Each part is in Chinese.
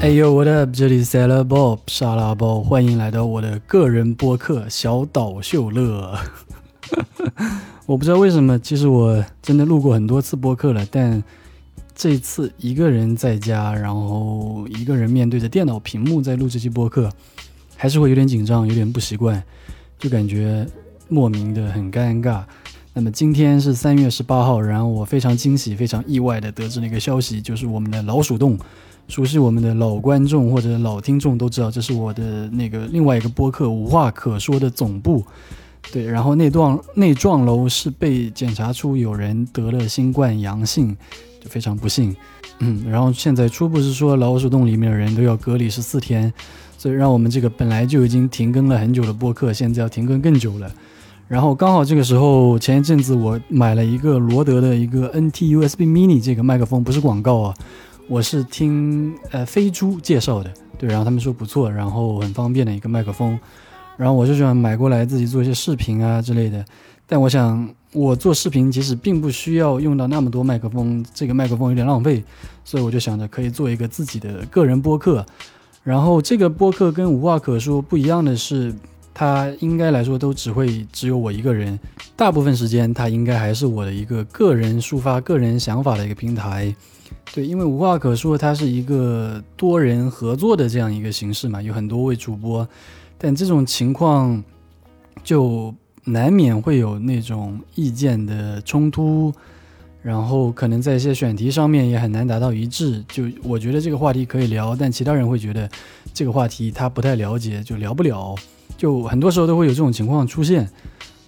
哎呦，What up？这里是 Sailor Bob 沙拉包，欢迎来到我的个人播客小岛秀乐。我不知道为什么，其实我真的录过很多次播客了，但这次一个人在家，然后一个人面对着电脑屏幕在录这期播客，还是会有点紧张，有点不习惯，就感觉莫名的很尴尬。那么今天是三月十八号，然后我非常惊喜、非常意外的得知了一个消息，就是我们的老鼠洞。熟悉我们的老观众或者老听众都知道，这是我的那个另外一个播客《无话可说》的总部。对，然后那幢那幢楼是被检查出有人得了新冠阳性，就非常不幸。嗯，然后现在初步是说老鼠洞里面的人都要隔离十四天，所以让我们这个本来就已经停更了很久的播客，现在要停更更久了。然后刚好这个时候，前一阵子我买了一个罗德的一个 NT USB Mini 这个麦克风，不是广告啊。我是听呃飞猪介绍的，对，然后他们说不错，然后很方便的一个麦克风，然后我就想买过来自己做一些视频啊之类的。但我想我做视频其实并不需要用到那么多麦克风，这个麦克风有点浪费，所以我就想着可以做一个自己的个人播客。然后这个播客跟无话可说不一样的是，它应该来说都只会只有我一个人，大部分时间它应该还是我的一个个人抒发个人想法的一个平台。对，因为无话可说，它是一个多人合作的这样一个形式嘛，有很多位主播，但这种情况就难免会有那种意见的冲突，然后可能在一些选题上面也很难达到一致。就我觉得这个话题可以聊，但其他人会觉得这个话题他不太了解，就聊不了。就很多时候都会有这种情况出现。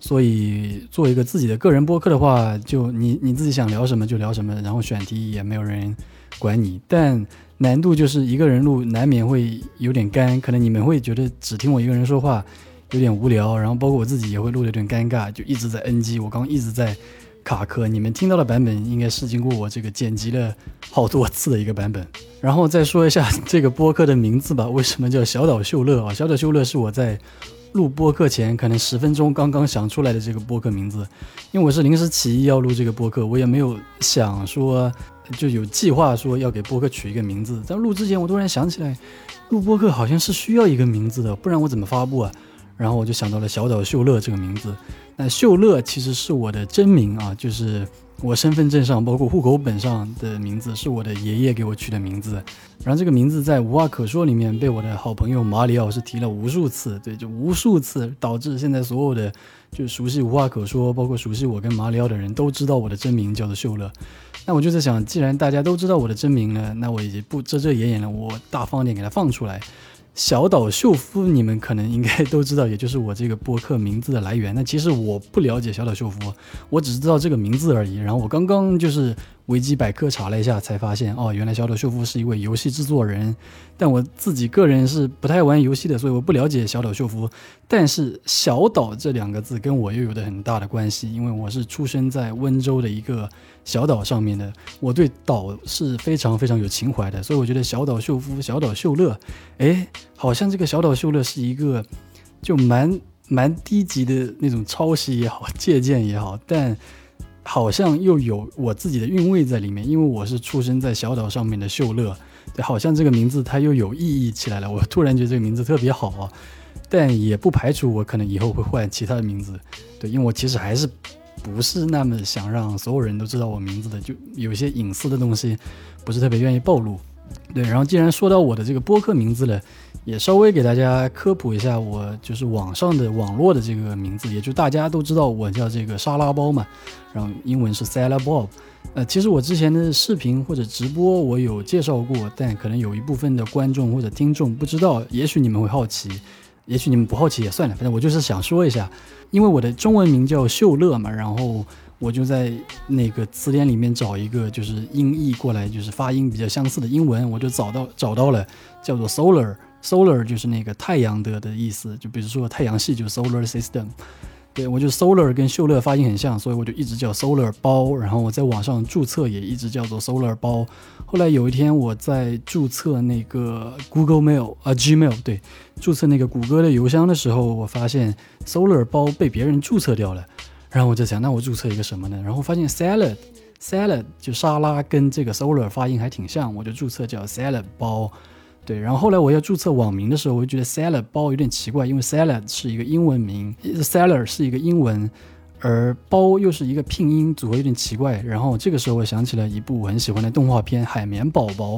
所以做一个自己的个人播客的话，就你你自己想聊什么就聊什么，然后选题也没有人管你。但难度就是一个人录难免会有点干，可能你们会觉得只听我一个人说话有点无聊，然后包括我自己也会录的有点尴尬，就一直在 NG。我刚刚一直在卡壳，你们听到的版本应该是经过我这个剪辑了好多次的一个版本。然后再说一下这个播客的名字吧，为什么叫小岛秀乐啊？小岛秀乐是我在。录播客前可能十分钟刚刚想出来的这个播客名字，因为我是临时起意要录这个播客，我也没有想说就有计划说要给播客取一个名字。在录之前，我突然想起来，录播客好像是需要一个名字的，不然我怎么发布啊？然后我就想到了小岛秀乐这个名字。那秀乐其实是我的真名啊，就是。我身份证上，包括户口本上的名字是我的爷爷给我取的名字，然后这个名字在无话可说里面被我的好朋友马里奥是提了无数次，对，就无数次，导致现在所有的就熟悉无话可说，包括熟悉我跟马里奥的人都知道我的真名叫做秀乐。那我就在想，既然大家都知道我的真名了，那我也不遮遮掩掩了，我大方点给它放出来。小岛秀夫，你们可能应该都知道，也就是我这个播客名字的来源。那其实我不了解小岛秀夫，我只是知道这个名字而已。然后我刚刚就是维基百科查了一下，才发现哦，原来小岛秀夫是一位游戏制作人。但我自己个人是不太玩游戏的，所以我不了解小岛秀夫。但是“小岛”这两个字跟我又有着很大的关系，因为我是出生在温州的一个。小岛上面的，我对岛是非常非常有情怀的，所以我觉得小岛秀夫、小岛秀乐，哎，好像这个小岛秀乐是一个就蛮蛮低级的那种抄袭也好、借鉴也好，但好像又有我自己的韵味在里面，因为我是出生在小岛上面的秀乐，对，好像这个名字它又有意义起来了。我突然觉得这个名字特别好啊，但也不排除我可能以后会换其他的名字，对，因为我其实还是。不是那么想让所有人都知道我名字的，就有些隐私的东西，不是特别愿意暴露。对，然后既然说到我的这个播客名字了，也稍微给大家科普一下，我就是网上的网络的这个名字，也就大家都知道我叫这个沙拉包嘛，然后英文是 Salad Bob。呃，其实我之前的视频或者直播我有介绍过，但可能有一部分的观众或者听众不知道，也许你们会好奇。也许你们不好奇也算了，反正我就是想说一下，因为我的中文名叫秀乐嘛，然后我就在那个词典里面找一个就是音译过来就是发音比较相似的英文，我就找到找到了叫做 Solar Solar 就是那个太阳的的意思，就比如说太阳系就 solar system。对我就 Solar 跟秀乐发音很像，所以我就一直叫 Solar 包。然后我在网上注册也一直叫做 Solar 包。后来有一天我在注册那个 Google Mail 啊 Gmail 对，注册那个谷歌的邮箱的时候，我发现 Solar 包被别人注册掉了。然后我就想，那我注册一个什么呢？然后发现 Salad Salad 就沙拉跟这个 Solar 发音还挺像，我就注册叫 Salad 包。对，然后后来我要注册网名的时候，我就觉得 seller 包有点奇怪，因为 seller 是一个英文名，seller 是一个英文，而包又是一个拼音组合，有点奇怪。然后这个时候我想起了一部我很喜欢的动画片《海绵宝宝》，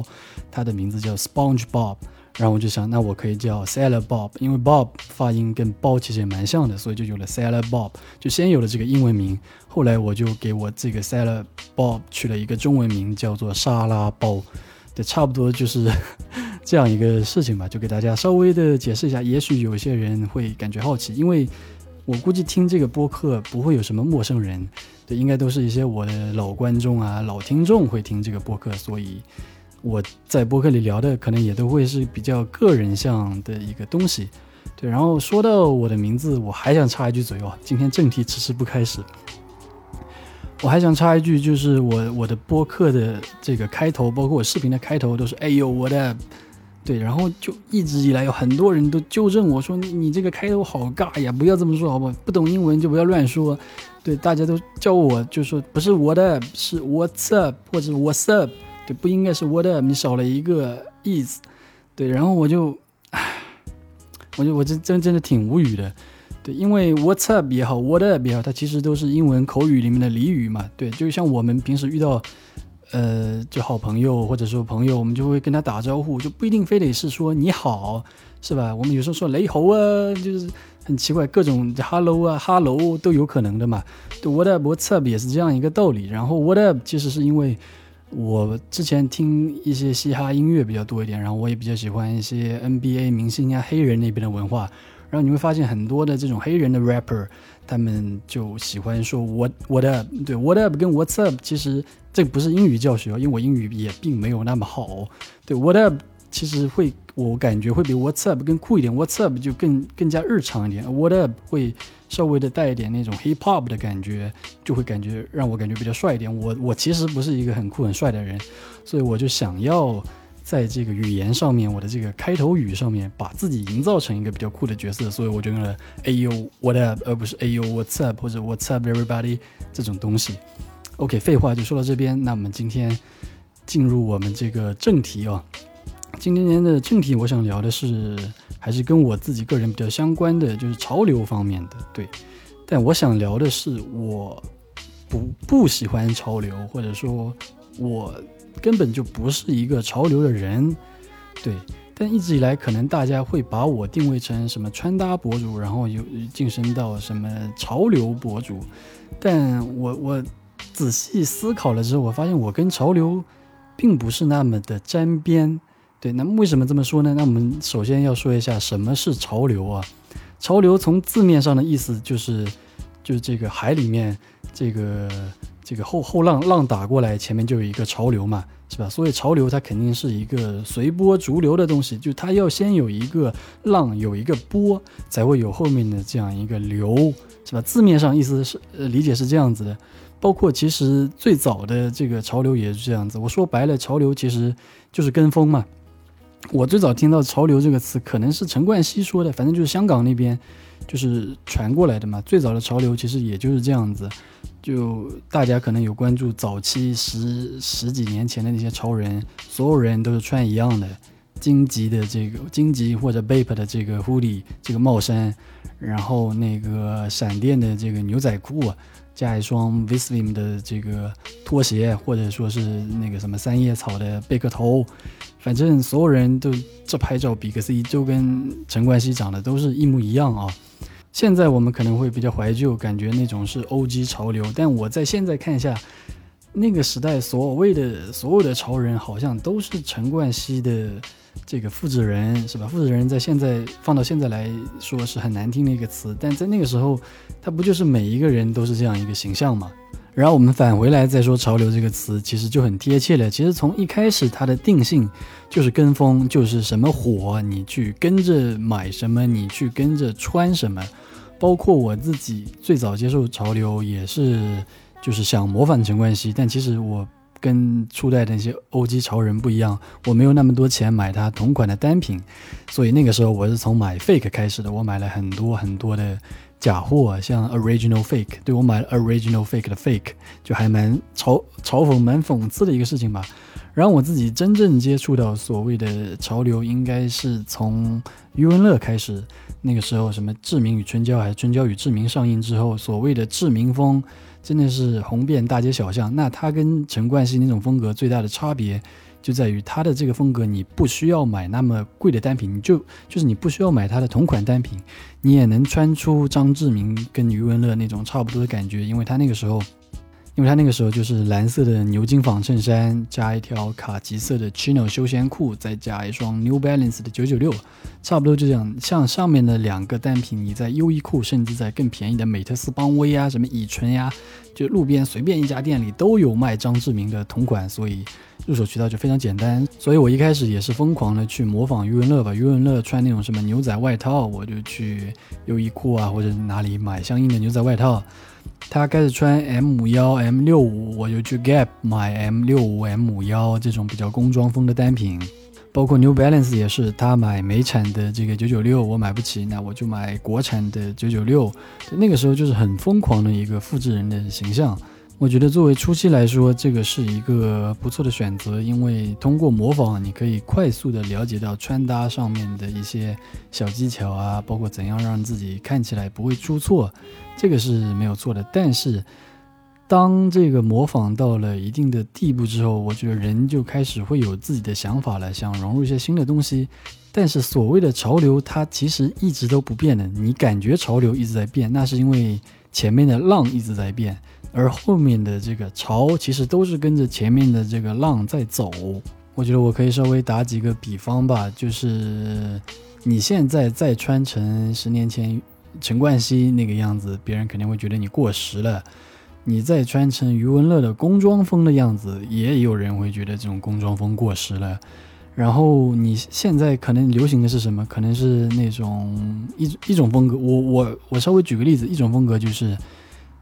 它的名字叫 SpongeBob。然后我就想，那我可以叫 Sailor Bob，因为 Bob 发音跟包其实也蛮像的，所以就有了 Sailor Bob，就先有了这个英文名。后来我就给我这个 Sailor Bob 取了一个中文名，叫做沙拉包。对，差不多就是 这样一个事情吧，就给大家稍微的解释一下。也许有些人会感觉好奇，因为我估计听这个播客不会有什么陌生人，对，应该都是一些我的老观众啊、老听众会听这个播客，所以。我在播客里聊的可能也都会是比较个人向的一个东西，对。然后说到我的名字，我还想插一句嘴哦，今天正题迟迟不开始，我还想插一句，就是我我的播客的这个开头，包括我视频的开头，都是哎呦我的，对。然后就一直以来有很多人都纠正我说你你这个开头好尬呀，不要这么说好不好？不懂英文就不要乱说，对。大家都叫我就说不是我的，是 What's up 或者 What's up。对，不应该是 what up，你少了一个 is，对，然后我就，唉，我就我这真真的挺无语的，对，因为 what's up 也好，what up 也好，它其实都是英文口语里面的俚语嘛，对，就像我们平时遇到，呃，就好朋友或者说朋友，我们就会跟他打招呼，就不一定非得是说你好，是吧？我们有时候说雷猴啊，就是很奇怪，各种 hello 啊，hello 都有可能的嘛，对，what up，what's up 也是这样一个道理，然后 what up 其实是因为。我之前听一些嘻哈音乐比较多一点，然后我也比较喜欢一些 NBA 明星啊黑人那边的文化，然后你会发现很多的这种黑人的 rapper，他们就喜欢说 what what up，对 what up 跟 what's up，其实这不是英语教学，因为我英语也并没有那么好，对 what up。其实会，我感觉会比 What's up 更酷一点。What's up 就更更加日常一点。What up 会稍微的带一点那种 hip hop 的感觉，就会感觉让我感觉比较帅一点。我我其实不是一个很酷很帅的人，所以我就想要在这个语言上面，我的这个开头语上面，把自己营造成一个比较酷的角色。所以我就用了 Ayo What up，而不是 Ayo What's up 或者 What's up everybody 这种东西。OK，废话就说到这边，那我们今天进入我们这个正题哦。今天的正题，我想聊的是，还是跟我自己个人比较相关的，就是潮流方面的。对，但我想聊的是，我不不喜欢潮流，或者说，我根本就不是一个潮流的人。对，但一直以来，可能大家会把我定位成什么穿搭博主，然后又晋升到什么潮流博主。但我我仔细思考了之后，我发现我跟潮流并不是那么的沾边。对，那么为什么这么说呢？那我们首先要说一下什么是潮流啊？潮流从字面上的意思就是，就是这个海里面这个这个后后浪浪打过来，前面就有一个潮流嘛，是吧？所以潮流它肯定是一个随波逐流的东西，就它要先有一个浪，有一个波，才会有后面的这样一个流，是吧？字面上意思是呃理解是这样子的，包括其实最早的这个潮流也是这样子。我说白了，潮流其实就是跟风嘛。我最早听到“潮流”这个词，可能是陈冠希说的，反正就是香港那边就是传过来的嘛。最早的潮流其实也就是这样子，就大家可能有关注早期十十几年前的那些潮人，所有人都是穿一样的荆棘的这个荆棘或者 Bape 的这个 hoodie 这个帽衫，然后那个闪电的这个牛仔裤，加一双 Vislim 的这个拖鞋，或者说是那个什么三叶草的贝壳头。反正所有人都这拍照比个 C，就跟陈冠希长得都是一模一样啊。现在我们可能会比较怀旧，感觉那种是 O.G 潮流。但我在现在看一下，那个时代所谓的所有的潮人，好像都是陈冠希的这个复制人，是吧？复制人在现在放到现在来说是很难听的一个词，但在那个时候，他不就是每一个人都是这样一个形象吗？然后我们返回来再说“潮流”这个词，其实就很贴切了。其实从一开始，它的定性就是跟风，就是什么火你去跟着买什么，你去跟着穿什么。包括我自己最早接受潮流，也是就是想模仿陈冠希，但其实我跟初代的那些 O.G 潮人不一样，我没有那么多钱买它同款的单品，所以那个时候我是从买 fake 开始的，我买了很多很多的。假货啊像 original fake，对我买了 original fake 的 fake，就还蛮嘲嘲讽、蛮讽刺的一个事情吧。然后我自己真正接触到所谓的潮流，应该是从余文乐开始。那个时候，什么《志明与春娇》还是《春娇与志明》上映之后，所谓的志明风真的是红遍大街小巷。那他跟陈冠希那种风格最大的差别，就在于他的这个风格，你不需要买那么贵的单品，你就就是你不需要买他的同款单品，你也能穿出张志明跟余文乐那种差不多的感觉，因为他那个时候。因为他那个时候就是蓝色的牛津纺衬衫，加一条卡其色的 chino 休闲裤，再加一双 New Balance 的九九六，差不多就这样。像上面的两个单品，你在优衣库，甚至在更便宜的美特斯邦威啊，什么以纯呀，就路边随便一家店里都有卖张志明的同款，所以入手渠道就非常简单。所以我一开始也是疯狂的去模仿余文乐吧，余文乐穿那种什么牛仔外套，我就去优衣库啊或者哪里买相应的牛仔外套。他开始穿 M 五幺 M 六五，我就去 Gap 买 M 六五 M 五幺这种比较工装风的单品，包括 New Balance 也是，他买美产的这个九九六，我买不起，那我就买国产的九九六。那个时候就是很疯狂的一个复制人的形象。我觉得作为初期来说，这个是一个不错的选择，因为通过模仿，你可以快速的了解到穿搭上面的一些小技巧啊，包括怎样让自己看起来不会出错，这个是没有错的。但是，当这个模仿到了一定的地步之后，我觉得人就开始会有自己的想法了，想融入一些新的东西。但是所谓的潮流，它其实一直都不变的。你感觉潮流一直在变，那是因为前面的浪一直在变。而后面的这个潮其实都是跟着前面的这个浪在走。我觉得我可以稍微打几个比方吧，就是你现在再穿成十年前陈冠希那个样子，别人肯定会觉得你过时了；你再穿成余文乐的工装风的样子，也有人会觉得这种工装风过时了。然后你现在可能流行的是什么？可能是那种一一种风格。我我我稍微举个例子，一种风格就是。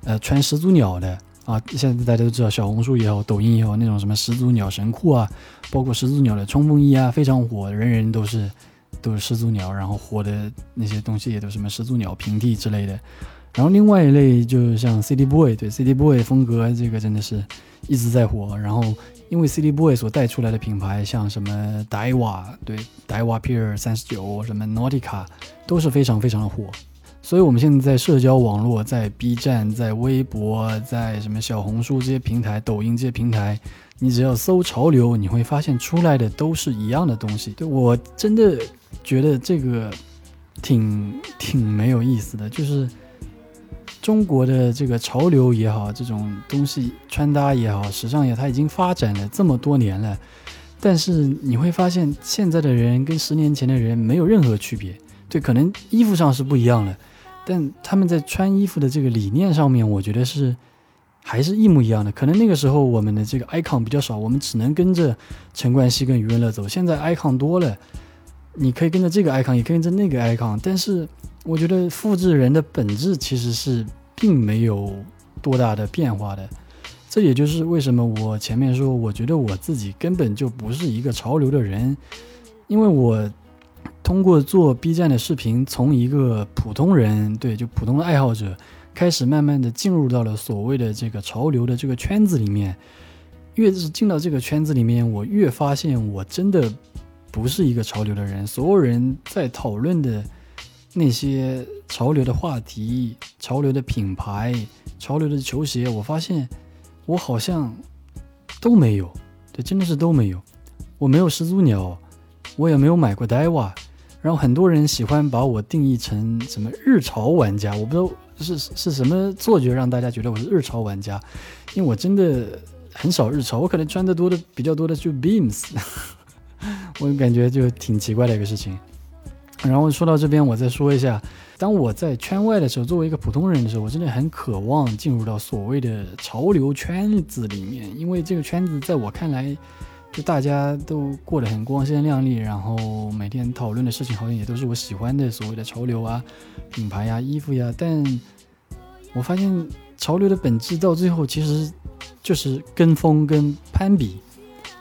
呃，穿始祖鸟的啊，现在大家都知道，小红书也好，抖音也好，那种什么始祖鸟神裤啊，包括始祖鸟的冲锋衣啊，非常火，人人都是都是始祖鸟，然后火的那些东西也都什么始祖鸟平替之类的。然后另外一类就是像 City Boy，对 City Boy 风格，这个真的是一直在火。然后因为 City Boy 所带出来的品牌，像什么 Daiwa，对 Daiwa Pier 三十九，什么 Nautica，都是非常非常的火。所以，我们现在在社交网络，在 B 站、在微博、在什么小红书这些平台、抖音这些平台，你只要搜潮流，你会发现出来的都是一样的东西。对我真的觉得这个挺挺没有意思的，就是中国的这个潮流也好，这种东西穿搭也好，时尚也，它已经发展了这么多年了，但是你会发现现在的人跟十年前的人没有任何区别。对，可能衣服上是不一样的。但他们在穿衣服的这个理念上面，我觉得是还是一模一样的。可能那个时候我们的这个 icon 比较少，我们只能跟着陈冠希跟余文乐走。现在 icon 多了，你可以跟着这个 icon，也可以跟着那个 icon。但是我觉得复制人的本质其实是并没有多大的变化的。这也就是为什么我前面说，我觉得我自己根本就不是一个潮流的人，因为我。通过做 B 站的视频，从一个普通人，对，就普通的爱好者，开始慢慢的进入到了所谓的这个潮流的这个圈子里面。越是进到这个圈子里面，我越发现我真的不是一个潮流的人。所有人在讨论的那些潮流的话题、潮流的品牌、潮流的球鞋，我发现我好像都没有，对，真的是都没有。我没有始祖鸟，我也没有买过 Daiwa。然后很多人喜欢把我定义成什么日潮玩家，我不知道是是什么错觉让大家觉得我是日潮玩家，因为我真的很少日潮，我可能穿的多的比较多的就 Beams，我感觉就挺奇怪的一个事情。然后说到这边，我再说一下，当我在圈外的时候，作为一个普通人的时候，我真的很渴望进入到所谓的潮流圈子里面，因为这个圈子在我看来。就大家都过得很光鲜亮丽，然后每天讨论的事情好像也都是我喜欢的所谓的潮流啊、品牌呀、衣服呀。但我发现潮流的本质到最后其实就是跟风跟攀比，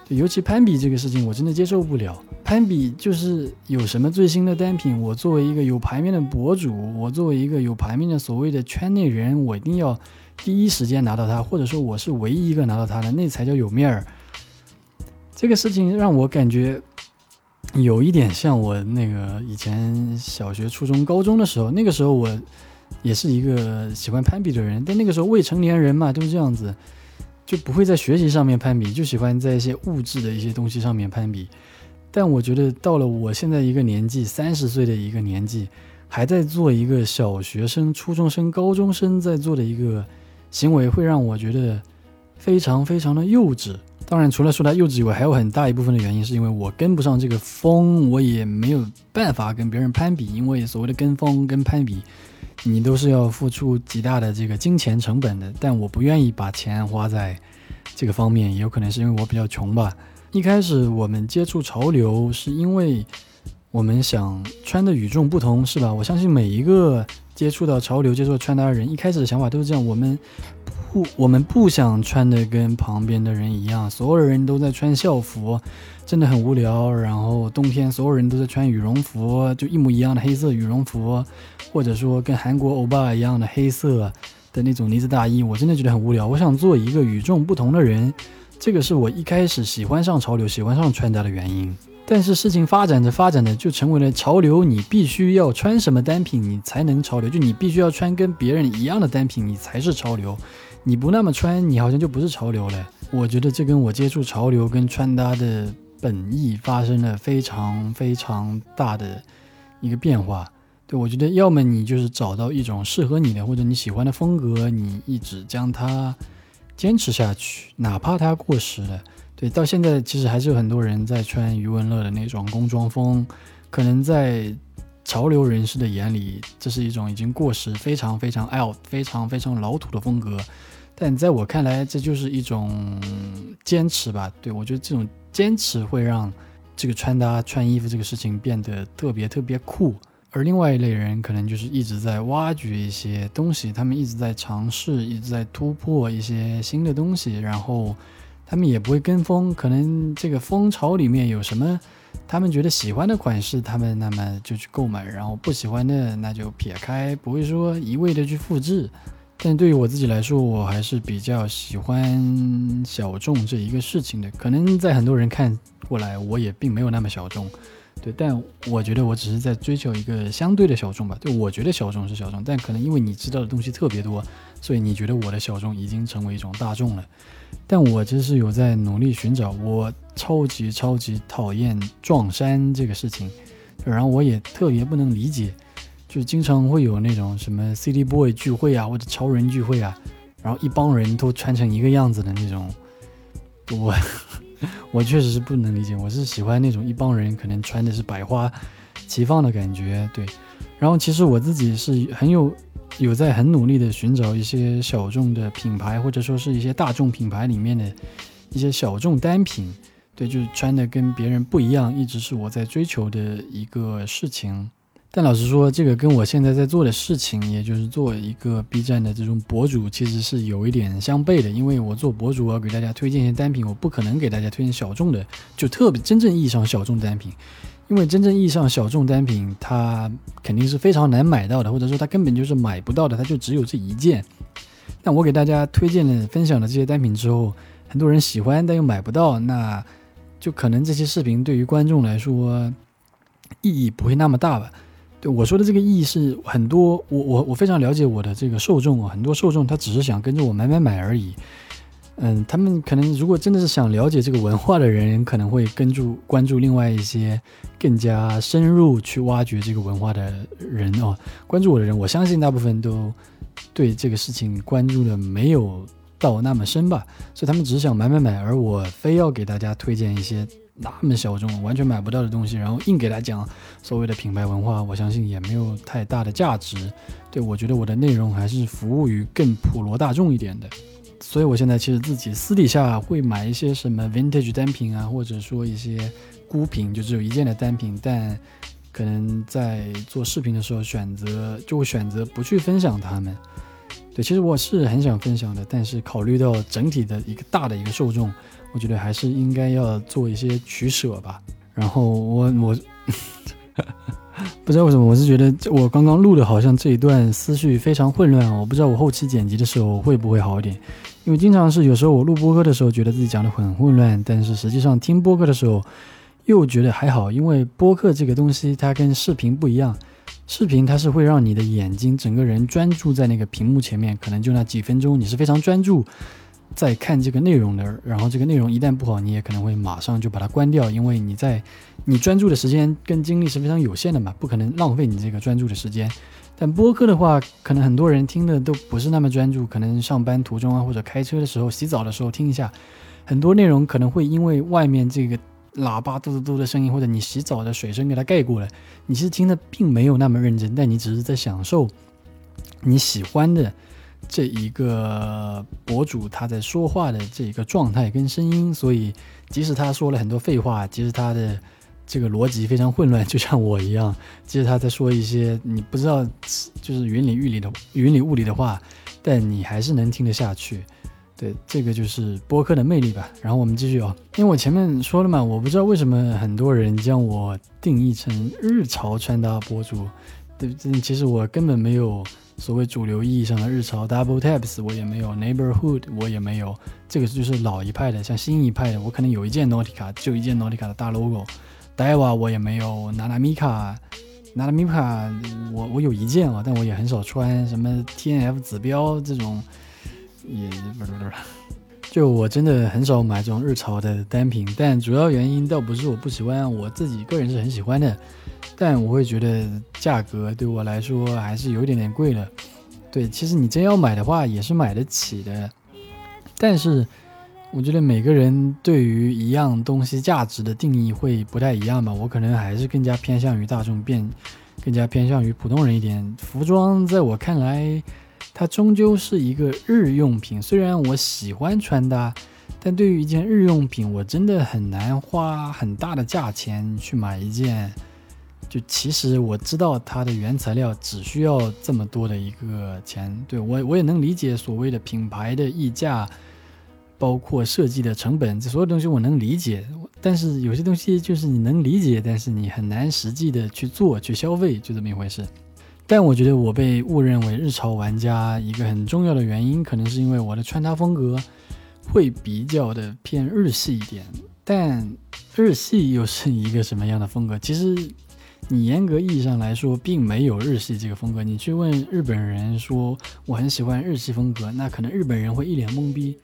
尤其攀比这个事情我真的接受不了。攀比就是有什么最新的单品，我作为一个有牌面的博主，我作为一个有牌面的所谓的圈内人，我一定要第一时间拿到它，或者说我是唯一一个拿到它的，那才叫有面儿。这个事情让我感觉有一点像我那个以前小学、初中、高中的时候，那个时候我也是一个喜欢攀比的人，但那个时候未成年人嘛，都是这样子，就不会在学习上面攀比，就喜欢在一些物质的一些东西上面攀比。但我觉得到了我现在一个年纪，三十岁的一个年纪，还在做一个小学生、初中生、高中生在做的一个行为，会让我觉得非常非常的幼稚。当然，除了说他幼稚以外，还有很大一部分的原因是因为我跟不上这个风，我也没有办法跟别人攀比。因为所谓的跟风跟攀比，你都是要付出极大的这个金钱成本的。但我不愿意把钱花在这个方面，也有可能是因为我比较穷吧。一开始我们接触潮流，是因为我们想穿的与众不同，是吧？我相信每一个接触到潮流、接触穿搭的人，一开始的想法都是这样：我们不，我们不想穿的跟旁边的人一样，所有人都在穿校服，真的很无聊。然后冬天所有人都在穿羽绒服，就一模一样的黑色羽绒服，或者说跟韩国欧巴一样的黑色的那种呢子大衣，我真的觉得很无聊。我想做一个与众不同的人。这个是我一开始喜欢上潮流、喜欢上穿搭的原因，但是事情发展着发展着就成为了潮流。你必须要穿什么单品，你才能潮流？就你必须要穿跟别人一样的单品，你才是潮流。你不那么穿，你好像就不是潮流了。我觉得这跟我接触潮流跟穿搭的本意发生了非常非常大的一个变化。对我觉得，要么你就是找到一种适合你的或者你喜欢的风格，你一直将它。坚持下去，哪怕它过时了。对，到现在其实还是有很多人在穿余文乐的那种工装风，可能在潮流人士的眼里，这是一种已经过时、非常非常 out、非常非常老土的风格。但在我看来，这就是一种坚持吧。对我觉得这种坚持会让这个穿搭、穿衣服这个事情变得特别特别酷。而另外一类人可能就是一直在挖掘一些东西，他们一直在尝试，一直在突破一些新的东西，然后他们也不会跟风，可能这个风潮里面有什么他们觉得喜欢的款式，他们那么就去购买，然后不喜欢的那就撇开，不会说一味的去复制。但对于我自己来说，我还是比较喜欢小众这一个事情的，可能在很多人看过来，我也并没有那么小众。对，但我觉得我只是在追求一个相对的小众吧。就，我觉得小众是小众，但可能因为你知道的东西特别多，所以你觉得我的小众已经成为一种大众了。但我其实是有在努力寻找。我超级超级讨厌撞衫这个事情，然后我也特别不能理解，就经常会有那种什么 City Boy 聚会啊，或者超人聚会啊，然后一帮人都穿成一个样子的那种，我。我确实是不能理解，我是喜欢那种一帮人可能穿的是百花齐放的感觉，对。然后其实我自己是很有有在很努力的寻找一些小众的品牌，或者说是一些大众品牌里面的一些小众单品，对，就是穿的跟别人不一样，一直是我在追求的一个事情。但老实说，这个跟我现在在做的事情，也就是做一个 B 站的这种博主，其实是有一点相悖的。因为我做博主，我要给大家推荐一些单品，我不可能给大家推荐小众的，就特别真正意义上小众单品。因为真正意义上小众单品，它肯定是非常难买到的，或者说它根本就是买不到的，它就只有这一件。那我给大家推荐的、分享的这些单品之后，很多人喜欢，但又买不到，那就可能这些视频对于观众来说意义不会那么大吧。对我说的这个意义是很多，我我我非常了解我的这个受众啊，很多受众他只是想跟着我买买买而已，嗯，他们可能如果真的是想了解这个文化的人，可能会跟住关注另外一些更加深入去挖掘这个文化的人哦，关注我的人，我相信大部分都对这个事情关注的没有到那么深吧，所以他们只是想买买买，而我非要给大家推荐一些。那么小众，完全买不到的东西，然后硬给他讲所谓的品牌文化，我相信也没有太大的价值。对我觉得我的内容还是服务于更普罗大众一点的，所以我现在其实自己私底下会买一些什么 vintage 单品啊，或者说一些孤品，就只有一件的单品，但可能在做视频的时候选择就会选择不去分享它们。对，其实我是很想分享的，但是考虑到整体的一个大的一个受众。我觉得还是应该要做一些取舍吧。然后我我 不知道为什么，我是觉得我刚刚录的好像这一段思绪非常混乱。我不知道我后期剪辑的时候会不会好一点，因为经常是有时候我录播客的时候觉得自己讲的很混乱，但是实际上听播客的时候又觉得还好，因为播客这个东西它跟视频不一样，视频它是会让你的眼睛整个人专注在那个屏幕前面，可能就那几分钟你是非常专注。在看这个内容的，然后这个内容一旦不好，你也可能会马上就把它关掉，因为你在你专注的时间跟精力是非常有限的嘛，不可能浪费你这个专注的时间。但播客的话，可能很多人听的都不是那么专注，可能上班途中啊，或者开车的时候、洗澡的时候听一下，很多内容可能会因为外面这个喇叭嘟嘟嘟的声音，或者你洗澡的水声给它盖过了，你其实听的并没有那么认真，但你只是在享受你喜欢的。这一个博主他在说话的这一个状态跟声音，所以即使他说了很多废话，即使他的这个逻辑非常混乱，就像我一样，即使他在说一些你不知道就是云里雾里的云里雾里的话，但你还是能听得下去。对，这个就是播客的魅力吧。然后我们继续哦，因为我前面说了嘛，我不知道为什么很多人将我定义成日潮穿搭博主，对，其实我根本没有。所谓主流意义上的日潮 double taps 我也没有，neighborhood 我也没有，这个就是老一派的，像新一派的，我可能有一件 Nautica，就一件 Nautica 的大 logo，Daiwa 我也没有，Nana Mika，Nana Mika 我我有一件啊，但我也很少穿，什么 TNF 指标这种也不是不是，就我真的很少买这种日潮的单品，但主要原因倒不是我不喜欢，我自己个人是很喜欢的。但我会觉得价格对我来说还是有一点点贵了。对，其实你真要买的话也是买得起的。但是我觉得每个人对于一样东西价值的定义会不太一样吧。我可能还是更加偏向于大众变，更加偏向于普通人一点。服装在我看来，它终究是一个日用品。虽然我喜欢穿搭，但对于一件日用品，我真的很难花很大的价钱去买一件。就其实我知道它的原材料只需要这么多的一个钱，对我我也能理解所谓的品牌的溢价，包括设计的成本，这所有东西我能理解。但是有些东西就是你能理解，但是你很难实际的去做去消费，就这么一回事。但我觉得我被误认为日潮玩家一个很重要的原因，可能是因为我的穿搭风格会比较的偏日系一点。但日系又是一个什么样的风格？其实。你严格意义上来说，并没有日系这个风格。你去问日本人说我很喜欢日系风格，那可能日本人会一脸懵逼。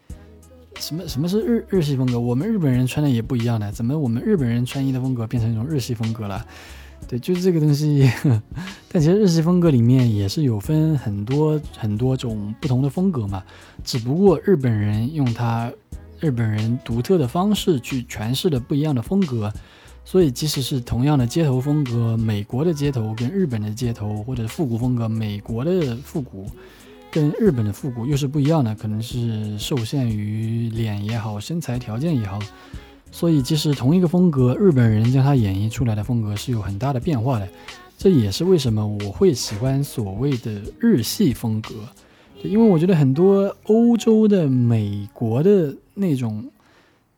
什么什么是日日系风格？我们日本人穿的也不一样的，怎么我们日本人穿衣的风格变成一种日系风格了？对，就是这个东西。但其实日系风格里面也是有分很多很多种不同的风格嘛，只不过日本人用他日本人独特的方式去诠释的不一样的风格。所以，即使是同样的街头风格，美国的街头跟日本的街头，或者复古风格，美国的复古跟日本的复古又是不一样的，可能是受限于脸也好，身材条件也好。所以，即使同一个风格，日本人将它演绎出来的风格是有很大的变化的。这也是为什么我会喜欢所谓的日系风格，因为我觉得很多欧洲的、美国的那种。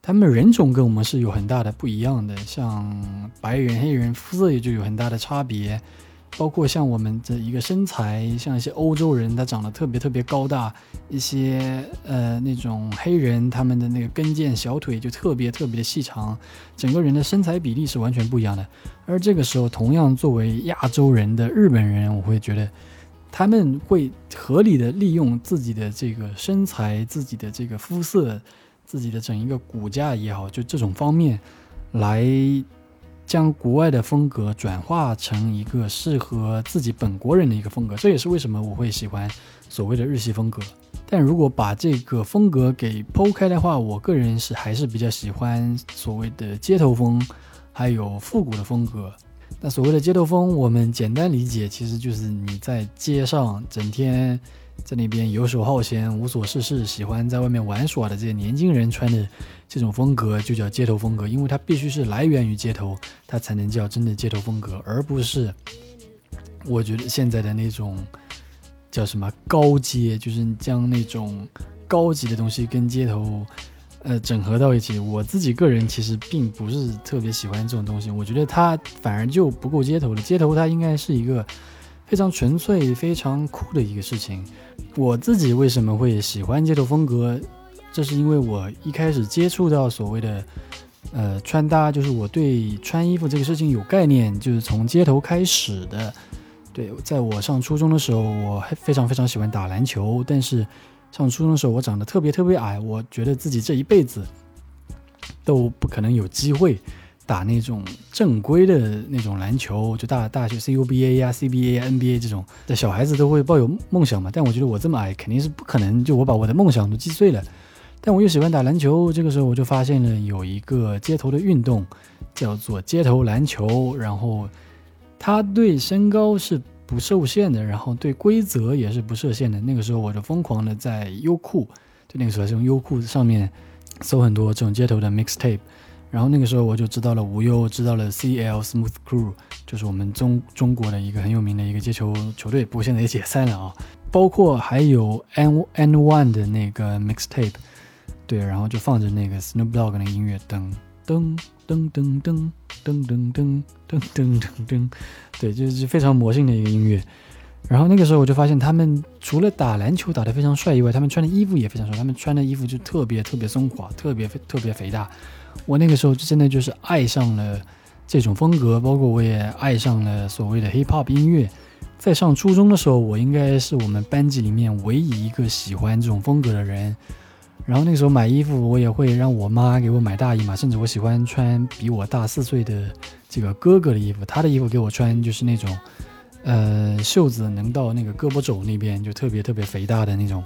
他们人种跟我们是有很大的不一样的，像白人、黑人肤色也就有很大的差别，包括像我们的一个身材，像一些欧洲人，他长得特别特别高大，一些呃那种黑人，他们的那个跟腱小腿就特别特别的细长，整个人的身材比例是完全不一样的。而这个时候，同样作为亚洲人的日本人，我会觉得他们会合理的利用自己的这个身材、自己的这个肤色。自己的整一个骨架也好，就这种方面，来将国外的风格转化成一个适合自己本国人的一个风格，这也是为什么我会喜欢所谓的日系风格。但如果把这个风格给剖开的话，我个人是还是比较喜欢所谓的街头风，还有复古的风格。那所谓的街头风，我们简单理解，其实就是你在街上整天。在那边游手好闲、无所事事、喜欢在外面玩耍的这些年轻人穿的这种风格，就叫街头风格。因为它必须是来源于街头，它才能叫真的街头风格，而不是我觉得现在的那种叫什么高阶，就是将那种高级的东西跟街头呃整合到一起。我自己个人其实并不是特别喜欢这种东西，我觉得它反而就不够街头了。街头它应该是一个。非常纯粹、非常酷的一个事情。我自己为什么会喜欢街头风格？这是因为我一开始接触到所谓的呃穿搭，就是我对穿衣服这个事情有概念，就是从街头开始的。对，在我上初中的时候，我还非常非常喜欢打篮球，但是上初中的时候我长得特别特别矮，我觉得自己这一辈子都不可能有机会打那种正规的那种篮球，就大大学 CUBA 呀、CBA 呀、NBA 这种的小孩子都会抱有梦想嘛。但我觉得我这么矮，肯定是不可能，就我把我的梦想都击碎了。但我又喜欢打篮球，这个时候我就发现了有一个街头的运动，叫做街头篮球。然后它对身高是不受限的，然后对规则也是不设限的。那个时候我就疯狂的在优酷，就那个时候是用优酷上面搜很多这种街头的 mixtape。然后那个时候我就知道了无忧，知道了 CL Smooth Crew，就是我们中中国的一个很有名的一个街球球队，不过现在也解散了啊。包括还有 N N One 的那个 mixtape。对，然后就放着那个 Snoop Dogg 的音乐，噔噔噔噔噔噔噔噔噔噔噔，对，就是非常魔性的一个音乐。然后那个时候我就发现，他们除了打篮球打得非常帅以外，他们穿的衣服也非常帅。他们穿的衣服就特别特别松垮，特别特别肥大。我那个时候就真的就是爱上了这种风格，包括我也爱上了所谓的 Hip Hop 音乐。在上初中的时候，我应该是我们班级里面唯一一个喜欢这种风格的人。然后那个时候买衣服，我也会让我妈给我买大衣嘛，甚至我喜欢穿比我大四岁的这个哥哥的衣服，他的衣服给我穿就是那种，呃，袖子能到那个胳膊肘那边，就特别特别肥大的那种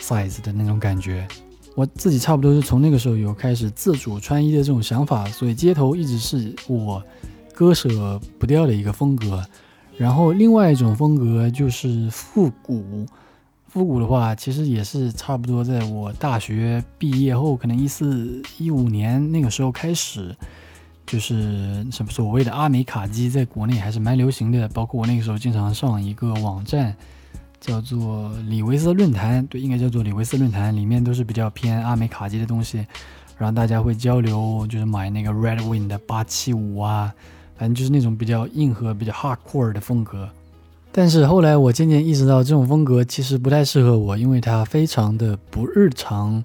size 的那种感觉。我自己差不多是从那个时候有开始自主穿衣的这种想法，所以街头一直是我割舍不掉的一个风格。然后另外一种风格就是复古。复古的话，其实也是差不多在我大学毕业后，可能一四一五年那个时候开始，就是什么所谓的阿美卡基，在国内还是蛮流行的。包括我那个时候经常上一个网站，叫做李维斯论坛，对，应该叫做李维斯论坛，里面都是比较偏阿美卡基的东西，然后大家会交流，就是买那个 Red Wing 的八七五啊，反正就是那种比较硬核、比较 hardcore 的风格。但是后来我渐渐意识到，这种风格其实不太适合我，因为它非常的不日常。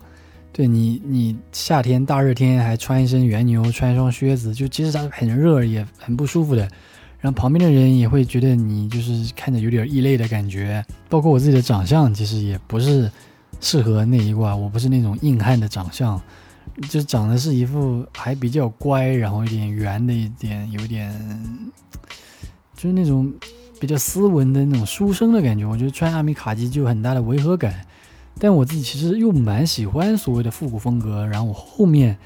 对你，你夏天大热天还穿一身原牛，穿一双靴子，就其实它很热，也很不舒服的。然后旁边的人也会觉得你就是看着有点异类的感觉。包括我自己的长相，其实也不是适合那一挂。我不是那种硬汉的长相，就长得是一副还比较乖，然后有点圆的一点，有点就是那种。比较斯文的那种书生的感觉，我觉得穿阿米卡基就有很大的违和感。但我自己其实又蛮喜欢所谓的复古风格，然后我后面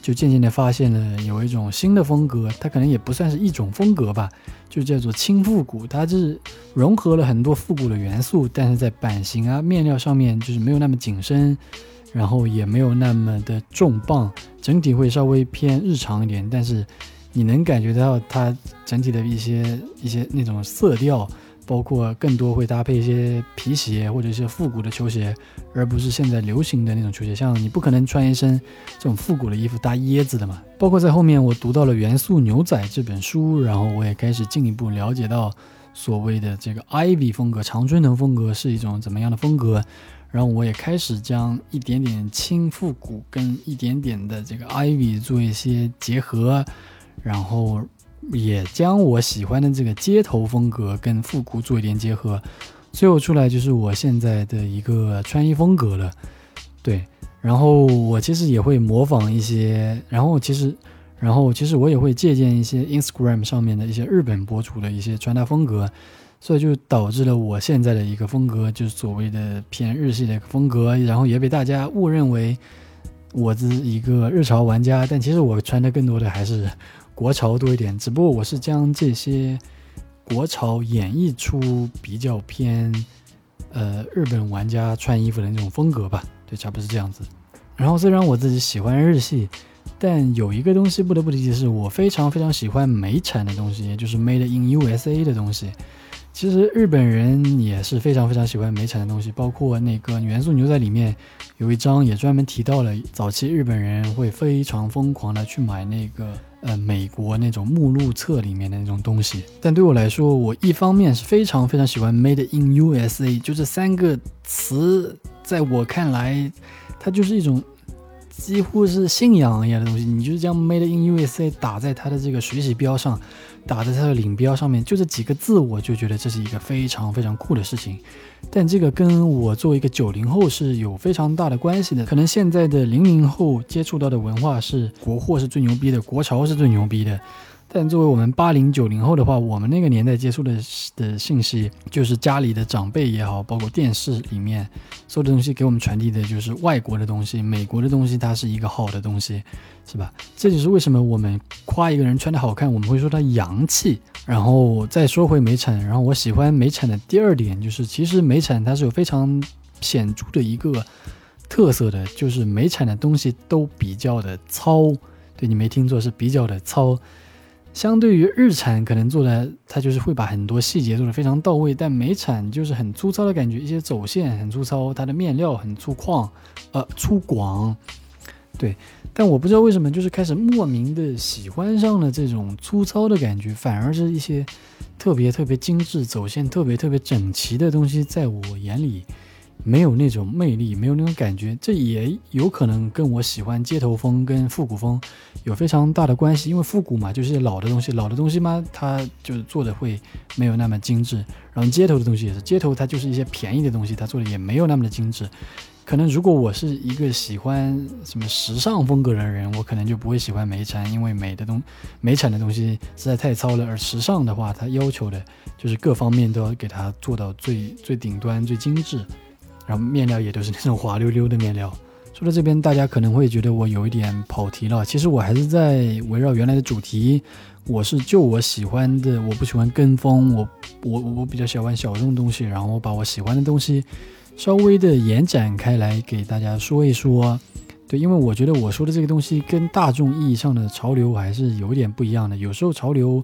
就渐渐的发现了有一种新的风格，它可能也不算是一种风格吧，就叫做轻复古。它就是融合了很多复古的元素，但是在版型啊、面料上面就是没有那么紧身，然后也没有那么的重磅，整体会稍微偏日常一点，但是。你能感觉到它整体的一些一些那种色调，包括更多会搭配一些皮鞋或者一些复古的球鞋，而不是现在流行的那种球鞋。像你不可能穿一身这种复古的衣服搭椰子的嘛。包括在后面我读到了《元素牛仔》这本书，然后我也开始进一步了解到所谓的这个 Ivy 风格、常春藤风格是一种怎么样的风格。然后我也开始将一点点轻复古跟一点点的这个 Ivy 做一些结合。然后也将我喜欢的这个街头风格跟复古做一点结合，最后出来就是我现在的一个穿衣风格了。对，然后我其实也会模仿一些，然后其实，然后其实我也会借鉴一些 Instagram 上面的一些日本博主的一些穿搭风格，所以就导致了我现在的一个风格，就是所谓的偏日系的风格，然后也被大家误认为我是一个日潮玩家，但其实我穿的更多的还是。国潮多一点，只不过我是将这些国潮演绎出比较偏呃日本玩家穿衣服的那种风格吧，对，差不多是这样子。然后虽然我自己喜欢日系，但有一个东西不得不提的是，我非常非常喜欢美产的东西，也就是 Made in USA 的东西。其实日本人也是非常非常喜欢美产的东西，包括那个元素牛仔里面有一章也专门提到了早期日本人会非常疯狂的去买那个呃美国那种目录册里面的那种东西。但对我来说，我一方面是非常非常喜欢 Made in USA，就这三个词，在我看来，它就是一种。几乎是信仰一样的东西，你就是将 Made in USA 打在它的这个水洗标上，打在它的领标上面，就这几个字，我就觉得这是一个非常非常酷的事情。但这个跟我作为一个九零后是有非常大的关系的。可能现在的零零后接触到的文化是国货是最牛逼的，国潮是最牛逼的。但作为我们八零九零后的话，我们那个年代接触的的信息，就是家里的长辈也好，包括电视里面所有的东西给我们传递的就是外国的东西，美国的东西，它是一个好的东西，是吧？这就是为什么我们夸一个人穿的好看，我们会说他洋气。然后再说回美产，然后我喜欢美产的第二点就是，其实美产它是有非常显著的一个特色的，就是美产的东西都比较的糙。对你没听错，是比较的糙。相对于日产，可能做的它就是会把很多细节做得非常到位，但美产就是很粗糙的感觉，一些走线很粗糙，它的面料很粗犷，呃，粗犷，对。但我不知道为什么，就是开始莫名的喜欢上了这种粗糙的感觉，反而是一些特别特别精致、走线特别特别整齐的东西，在我眼里。没有那种魅力，没有那种感觉，这也有可能跟我喜欢街头风跟复古风有非常大的关系。因为复古嘛，就是老的东西，老的东西嘛，它就是做的会没有那么精致。然后街头的东西也是，街头它就是一些便宜的东西，它做的也没有那么的精致。可能如果我是一个喜欢什么时尚风格的人，我可能就不会喜欢美产，因为美的东美产的东西实在太糙了。而时尚的话，它要求的就是各方面都要给它做到最最顶端、最精致。然后面料也都是那种滑溜溜的面料。说到这边，大家可能会觉得我有一点跑题了。其实我还是在围绕原来的主题。我是就我喜欢的，我不喜欢跟风。我我我比较喜欢小众东西，然后我把我喜欢的东西稍微的延展开来给大家说一说。对，因为我觉得我说的这个东西跟大众意义上的潮流还是有点不一样的。有时候潮流。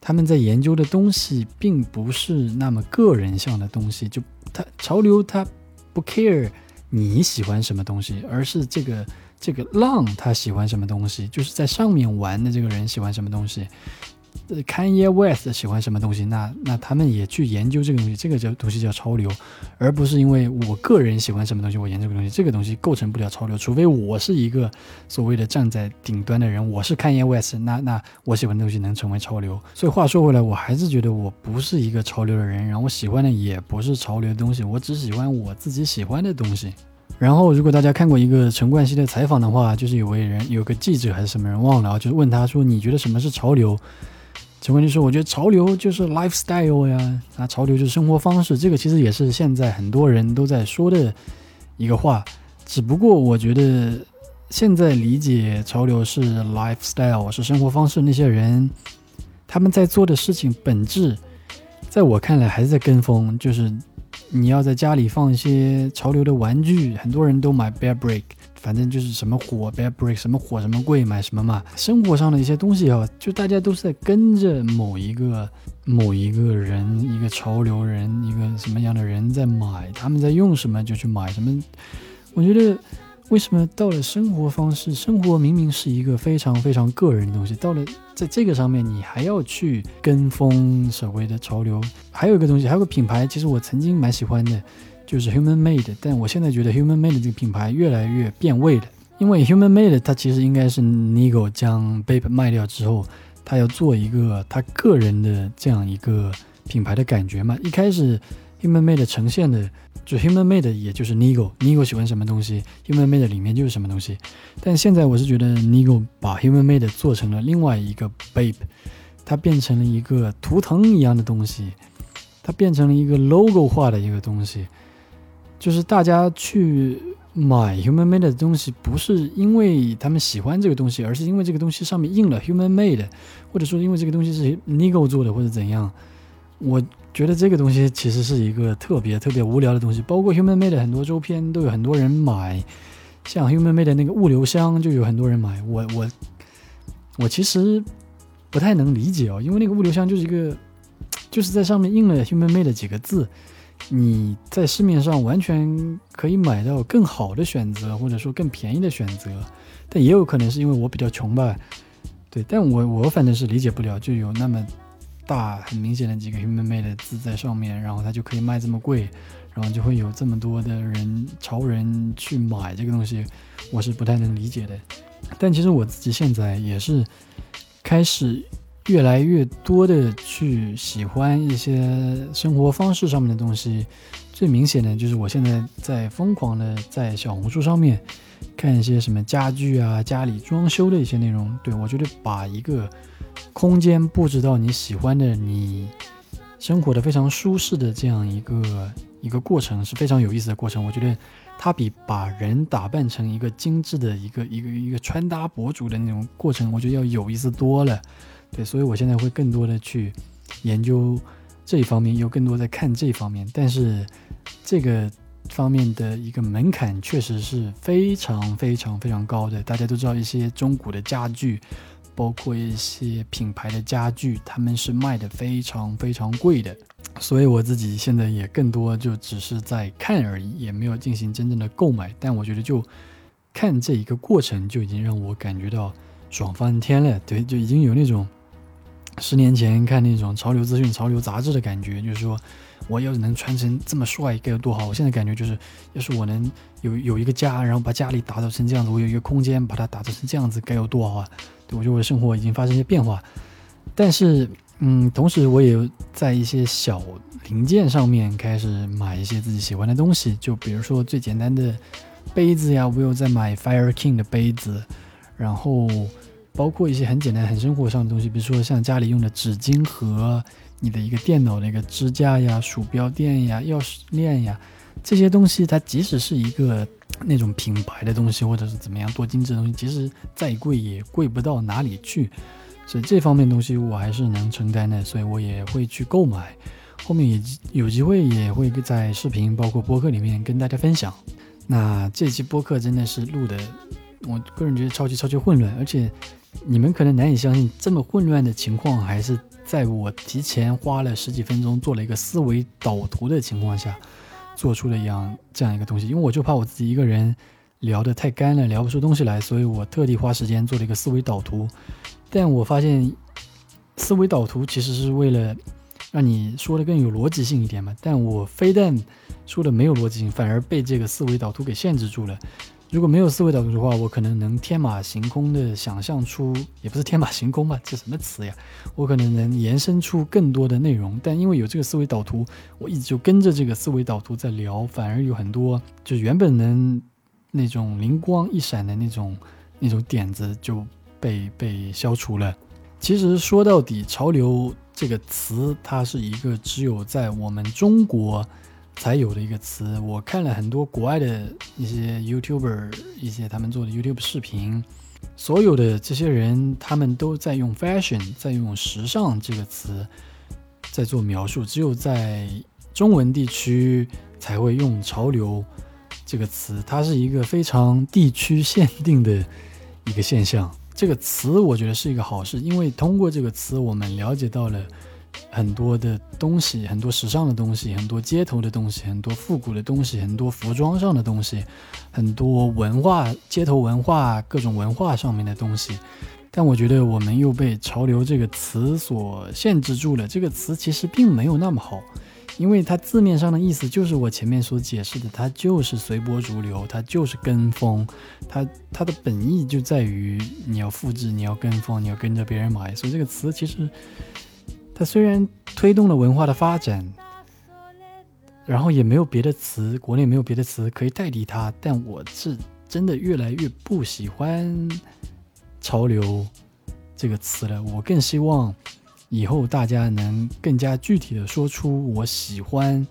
他们在研究的东西并不是那么个人向的东西，就他潮流他不 care 你喜欢什么东西，而是这个这个浪他喜欢什么东西，就是在上面玩的这个人喜欢什么东西。Kanye West 喜欢什么东西，那那他们也去研究这个东西，这个叫东西叫潮流，而不是因为我个人喜欢什么东西，我研究这个东西，这个东西构成不了潮流，除非我是一个所谓的站在顶端的人，我是 Kanye West，那那我喜欢的东西能成为潮流。所以话说回来，我还是觉得我不是一个潮流的人，然后我喜欢的也不是潮流的东西，我只喜欢我自己喜欢的东西。然后如果大家看过一个陈冠希的采访的话，就是有位人有个记者还是什么人忘了，就是问他说，你觉得什么是潮流？陈冠希说：“我觉得潮流就是 lifestyle 呀，啊，潮流就是生活方式。这个其实也是现在很多人都在说的一个话。只不过我觉得现在理解潮流是 lifestyle 是生活方式那些人，他们在做的事情本质，在我看来还是在跟风。就是你要在家里放一些潮流的玩具，很多人都买 Bear Brick。”反正就是什么火，Bear Brick，什么火什么贵，买什么嘛。生活上的一些东西啊，就大家都是在跟着某一个某一个人，一个潮流人，一个什么样的人在买，他们在用什么就去买什么。我觉得，为什么到了生活方式，生活明明是一个非常非常个人的东西，到了在这个上面，你还要去跟风所谓的潮流。还有一个东西，还有个品牌，其实我曾经蛮喜欢的。就是 Human Made，但我现在觉得 Human Made 这个品牌越来越变味了。因为 Human Made 它其实应该是 Nigo 将 Bape 卖掉之后，他要做一个他个人的这样一个品牌的感觉嘛。一开始 Human Made 呈现的就 Human Made，也就是 Nigo，Nigo 喜欢什么东西，Human Made 里面就是什么东西。但现在我是觉得 Nigo 把 Human Made 做成了另外一个 Bape，它变成了一个图腾一样的东西，它变成了一个 logo 化的一个东西。就是大家去买 Human Made 的东西，不是因为他们喜欢这个东西，而是因为这个东西上面印了 Human Made，或者说因为这个东西是 Nigo 做的或者怎样。我觉得这个东西其实是一个特别特别无聊的东西。包括 Human Made 很多周边都有很多人买，像 Human Made 那个物流箱就有很多人买。我我我其实不太能理解哦，因为那个物流箱就是一个就是在上面印了 “human made” 几个字，你在市面上完全可以买到更好的选择，或者说更便宜的选择。但也有可能是因为我比较穷吧，对，但我我反正是理解不了，就有那么大很明显的几个 “human made” 的字在上面，然后它就可以卖这么贵，然后就会有这么多的人潮人去买这个东西，我是不太能理解的。但其实我自己现在也是开始越来越多的去喜欢一些生活方式上面的东西。最明显的就是我现在在疯狂的在小红书上面看一些什么家具啊、家里装修的一些内容。对我觉得把一个空间布置到你喜欢的、你生活的非常舒适的这样一个一个过程是非常有意思的过程。我觉得。它比把人打扮成一个精致的一个一个一个穿搭博主的那种过程，我觉得要有意思多了。对，所以我现在会更多的去研究这一方面，又更多在看这一方面。但是这个方面的一个门槛确实是非常非常非常高的。大家都知道，一些中古的家具，包括一些品牌的家具，他们是卖的非常非常贵的。所以我自己现在也更多就只是在看而已，也没有进行真正的购买。但我觉得就看这一个过程就已经让我感觉到爽翻天了。对，就已经有那种十年前看那种潮流资讯、潮流杂志的感觉，就是说我要是能穿成这么帅该有多好。我现在感觉就是，要是我能有有一个家，然后把家里打造成这样子，我有一个空间把它打造成这样子该有多好啊！对我觉得我的生活已经发生一些变化，但是。嗯，同时我也在一些小零件上面开始买一些自己喜欢的东西，就比如说最简单的杯子呀，我有在买 Fire King 的杯子，然后包括一些很简单、很生活上的东西，比如说像家里用的纸巾盒、你的一个电脑的一个支架呀、鼠标垫呀、钥匙链呀，这些东西它即使是一个那种品牌的东西，或者是怎么样多精致的东西，即使再贵也贵不到哪里去。所以这方面东西我还是能承担的，所以我也会去购买。后面也有机会也会在视频包括播客里面跟大家分享。那这期播客真的是录的，我个人觉得超级超级混乱，而且你们可能难以相信，这么混乱的情况还是在我提前花了十几分钟做了一个思维导图的情况下做出了一样这样一个东西。因为我就怕我自己一个人聊得太干了，聊不出东西来，所以我特地花时间做了一个思维导图。但我发现，思维导图其实是为了让你说的更有逻辑性一点嘛。但我非但说的没有逻辑性，反而被这个思维导图给限制住了。如果没有思维导图的话，我可能能天马行空的想象出，也不是天马行空吧，这什么词呀？我可能能延伸出更多的内容。但因为有这个思维导图，我一直就跟着这个思维导图在聊，反而有很多就原本能那种灵光一闪的那种那种点子就。被被消除了。其实说到底，潮流这个词，它是一个只有在我们中国才有的一个词。我看了很多国外的一些 YouTuber，一些他们做的 YouTube 视频，所有的这些人，他们都在用 fashion，在用时尚这个词在做描述。只有在中文地区才会用潮流这个词，它是一个非常地区限定的一个现象。这个词我觉得是一个好事，因为通过这个词，我们了解到了很多的东西，很多时尚的东西，很多街头的东西，很多复古的东西，很多服装上的东西，很多文化、街头文化、各种文化上面的东西。但我觉得我们又被“潮流”这个词所限制住了。这个词其实并没有那么好。因为它字面上的意思就是我前面所解释的，它就是随波逐流，它就是跟风，它它的本意就在于你要复制，你要跟风，你要跟着别人买。所以这个词其实，它虽然推动了文化的发展，然后也没有别的词，国内没有别的词可以代替它。但我是真的越来越不喜欢“潮流”这个词了，我更希望。以后大家能更加具体的说出我喜欢，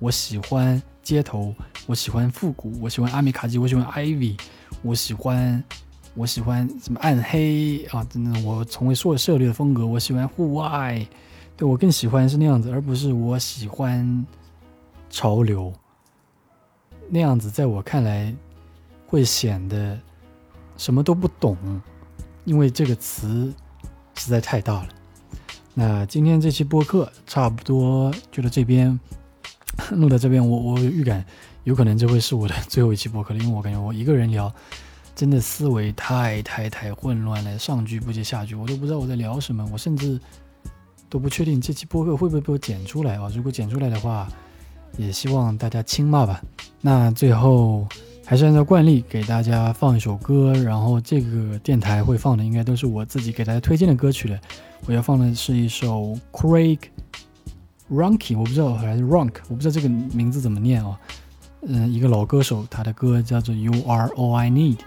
我喜欢街头，我喜欢复古，我喜欢阿米卡基，我喜欢 ivy，我喜欢，我喜欢什么暗黑啊？真的，我从未说涉猎的风格，我喜欢户外，对我更喜欢是那样子，而不是我喜欢潮流那样子，在我看来会显得什么都不懂，因为这个词实在太大了。那今天这期播客差不多就到这边，录到这边，我我预感有可能这会是我的最后一期播客了，因为我感觉我一个人聊，真的思维太太太混乱了，上句不接下句，我都不知道我在聊什么，我甚至都不确定这期播客会不会被我剪出来啊？如果剪出来的话，也希望大家轻骂吧。那最后。还是按照惯例给大家放一首歌，然后这个电台会放的应该都是我自己给大家推荐的歌曲了。我要放的是一首 Craig Ronky，我不知道还是 Ronk，我不知道这个名字怎么念哦。嗯，一个老歌手，他的歌叫做 You Are All I Need，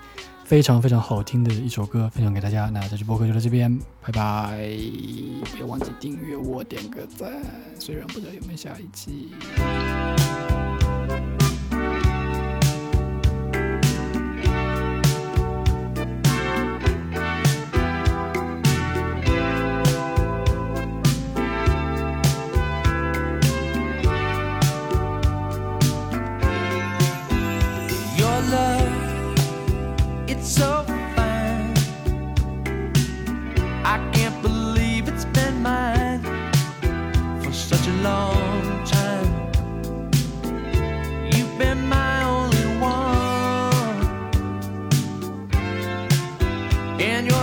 非常非常好听的一首歌，分享给大家。那这期播客就到这边，拜拜！别忘记订阅我，点个赞。虽然不知道有没有下一期。in your